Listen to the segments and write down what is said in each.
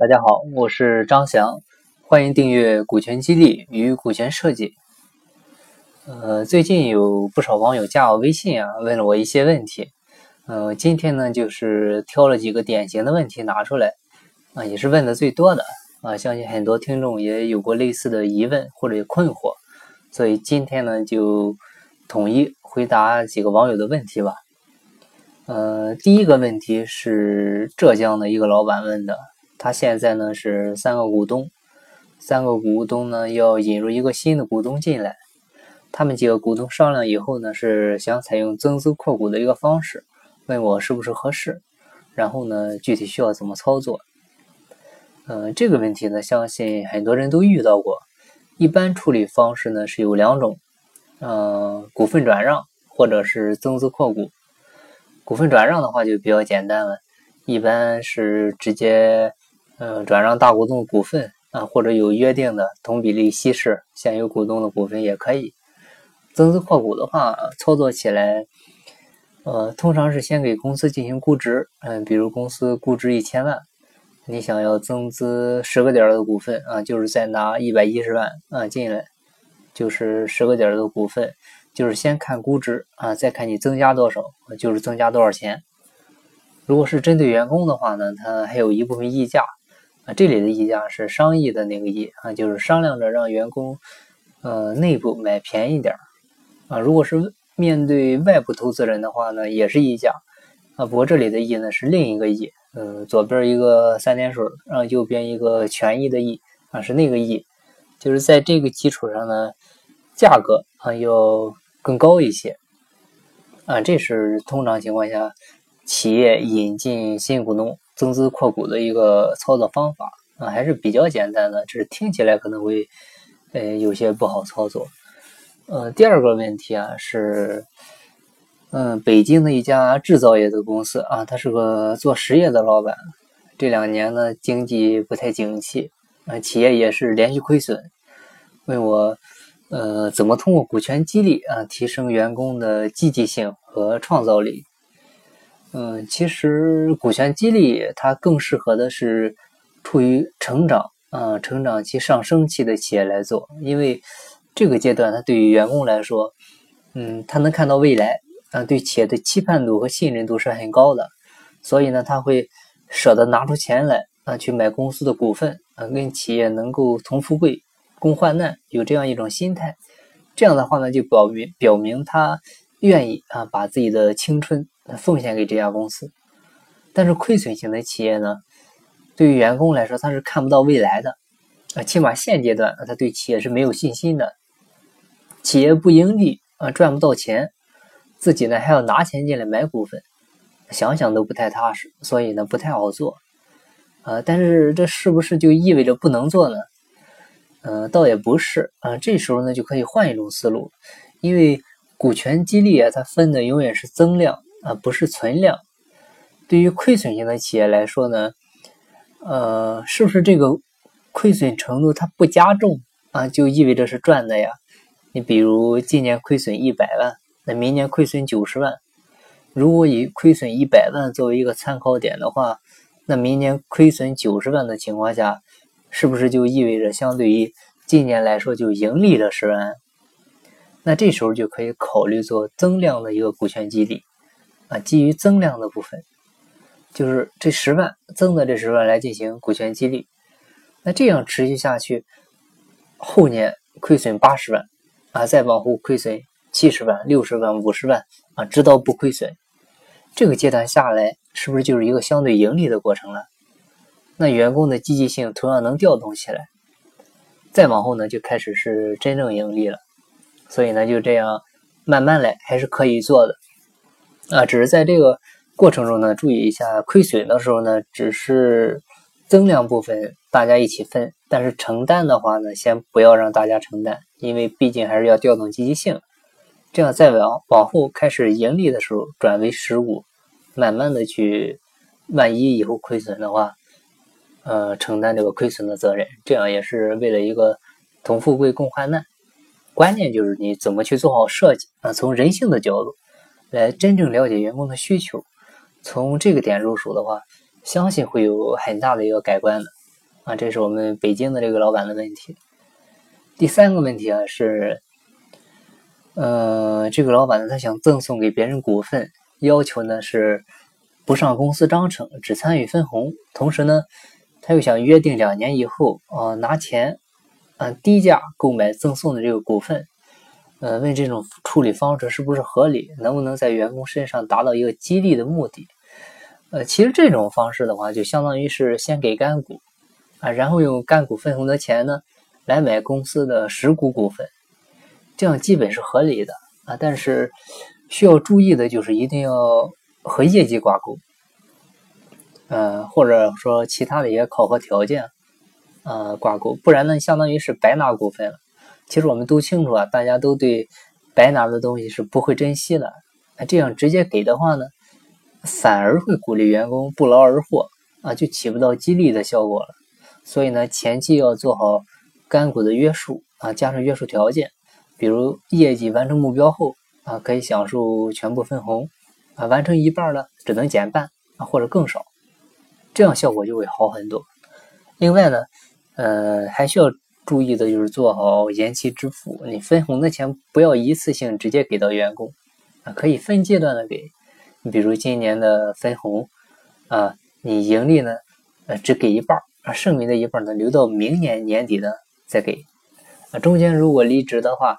大家好，我是张翔，欢迎订阅《股权激励与股权设计》。呃，最近有不少网友加我微信啊，问了我一些问题。呃，今天呢，就是挑了几个典型的问题拿出来啊，也是问的最多的啊，相信很多听众也有过类似的疑问或者困惑，所以今天呢，就统一回答几个网友的问题吧。呃，第一个问题是浙江的一个老板问的。他现在呢是三个股东，三个股东呢要引入一个新的股东进来，他们几个股东商量以后呢是想采用增资扩股的一个方式，问我是不是合适，然后呢具体需要怎么操作？嗯，这个问题呢相信很多人都遇到过，一般处理方式呢是有两种，嗯，股份转让或者是增资扩股。股份转让的话就比较简单了，一般是直接。嗯，转让大股东股份啊，或者有约定的同比例稀释现有股东的股份也可以。增资扩股的话，操作起来，呃，通常是先给公司进行估值，嗯，比如公司估值一千万，你想要增资十个点的股份啊，就是再拿一百一十万啊进来，就是十个点的股份，就是先看估值啊，再看你增加多少，就是增加多少钱。如果是针对员工的话呢，它还有一部分溢价。这里的溢价是商议的那个议啊，就是商量着让员工，呃，内部买便宜点儿啊。如果是面对外部投资人的话呢，也是溢价啊。不过这里的议呢是另一个议，嗯，左边一个三点水，然后右边一个权益的益啊，是那个议，就是在这个基础上呢，价格啊要更高一些啊。这是通常情况下企业引进新股东。增资扩股的一个操作方法啊，还是比较简单的，只是听起来可能会呃有些不好操作。呃，第二个问题啊是，嗯，北京的一家制造业的公司啊，他是个做实业的老板，这两年呢经济不太景气啊，企业也是连续亏损，问我呃怎么通过股权激励啊提升员工的积极性和创造力。嗯，其实股权激励它更适合的是处于成长啊、成长期、上升期的企业来做，因为这个阶段它对于员工来说，嗯，他能看到未来啊，对企业的期盼度和信任度是很高的，所以呢，他会舍得拿出钱来啊去买公司的股份啊，跟企业能够同富贵、共患难，有这样一种心态。这样的话呢，就表明表明他愿意啊把自己的青春。奉献给这家公司，但是亏损型的企业呢，对于员工来说，他是看不到未来的啊，起码现阶段他对企业是没有信心的。企业不盈利啊，赚不到钱，自己呢还要拿钱进来买股份，想想都不太踏实，所以呢不太好做啊。但是这是不是就意味着不能做呢？嗯，倒也不是啊。这时候呢就可以换一种思路，因为股权激励啊，它分的永远是增量。啊，不是存量。对于亏损型的企业来说呢，呃，是不是这个亏损程度它不加重啊，就意味着是赚的呀？你比如今年亏损一百万，那明年亏损九十万。如果以亏损一百万作为一个参考点的话，那明年亏损九十万的情况下，是不是就意味着相对于今年来说就盈利了十万？那这时候就可以考虑做增量的一个股权激励。啊，基于增量的部分，就是这十万增的这十万来进行股权激励，那这样持续下去，后年亏损八十万啊，再往后亏损七十万、六十万、五十万啊，直到不亏损，这个阶段下来，是不是就是一个相对盈利的过程了？那员工的积极性同样能调动起来，再往后呢，就开始是真正盈利了。所以呢，就这样慢慢来，还是可以做的。啊，只是在这个过程中呢，注意一下亏损的时候呢，只是增量部分大家一起分，但是承担的话呢，先不要让大家承担，因为毕竟还是要调动积极性，这样再往往后开始盈利的时候转为实物，慢慢的去，万一以后亏损的话，呃，承担这个亏损的责任，这样也是为了一个同富贵共患难，关键就是你怎么去做好设计啊，从人性的角度。来真正了解员工的需求，从这个点入手的话，相信会有很大的一个改观的。啊，这是我们北京的这个老板的问题。第三个问题啊是，呃，这个老板呢他想赠送给别人股份，要求呢是不上公司章程，只参与分红，同时呢他又想约定两年以后啊拿钱按低价购买赠送的这个股份。呃，问这种处理方式是不是合理？能不能在员工身上达到一个激励的目的？呃，其实这种方式的话，就相当于是先给干股啊，然后用干股分红的钱呢，来买公司的实股股份，这样基本是合理的啊。但是需要注意的就是一定要和业绩挂钩，呃，或者说其他的一些考核条件呃挂钩，不然呢，相当于是白拿股份了。其实我们都清楚啊，大家都对白拿的东西是不会珍惜的。那这样直接给的话呢，反而会鼓励员工不劳而获啊，就起不到激励的效果了。所以呢，前期要做好干股的约束啊，加上约束条件，比如业绩完成目标后啊，可以享受全部分红啊，完成一半呢，只能减半啊，或者更少，这样效果就会好很多。另外呢，呃，还需要。注意的就是做好延期支付，你分红的钱不要一次性直接给到员工啊，可以分阶段的给。你比如今年的分红啊，你盈利呢，呃，只给一半啊，剩余的一半呢，留到明年年底呢再给。啊，中间如果离职的话，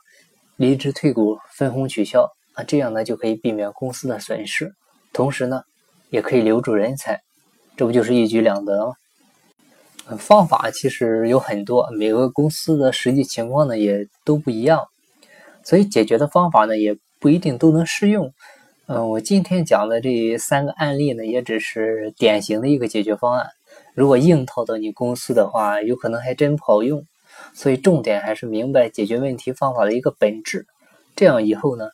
离职退股分红取消啊，这样呢就可以避免公司的损失，同时呢也可以留住人才，这不就是一举两得吗？方法其实有很多，每个公司的实际情况呢也都不一样，所以解决的方法呢也不一定都能适用。嗯，我今天讲的这三个案例呢，也只是典型的一个解决方案。如果硬套到你公司的话，有可能还真不好用。所以重点还是明白解决问题方法的一个本质，这样以后呢，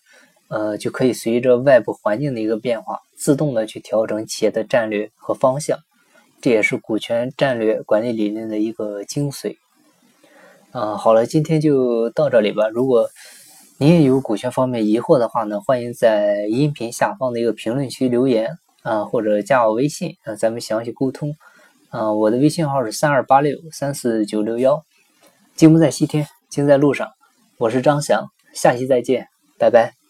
呃，就可以随着外部环境的一个变化，自动的去调整企业的战略和方向。这也是股权战略管理理念的一个精髓。啊，好了，今天就到这里吧。如果您也有股权方面疑惑的话呢，欢迎在音频下方的一个评论区留言啊，或者加我微信啊，咱们详细沟通。啊，我的微信号是三二八六三四九六幺。金不在西天，金在路上。我是张翔，下期再见，拜拜。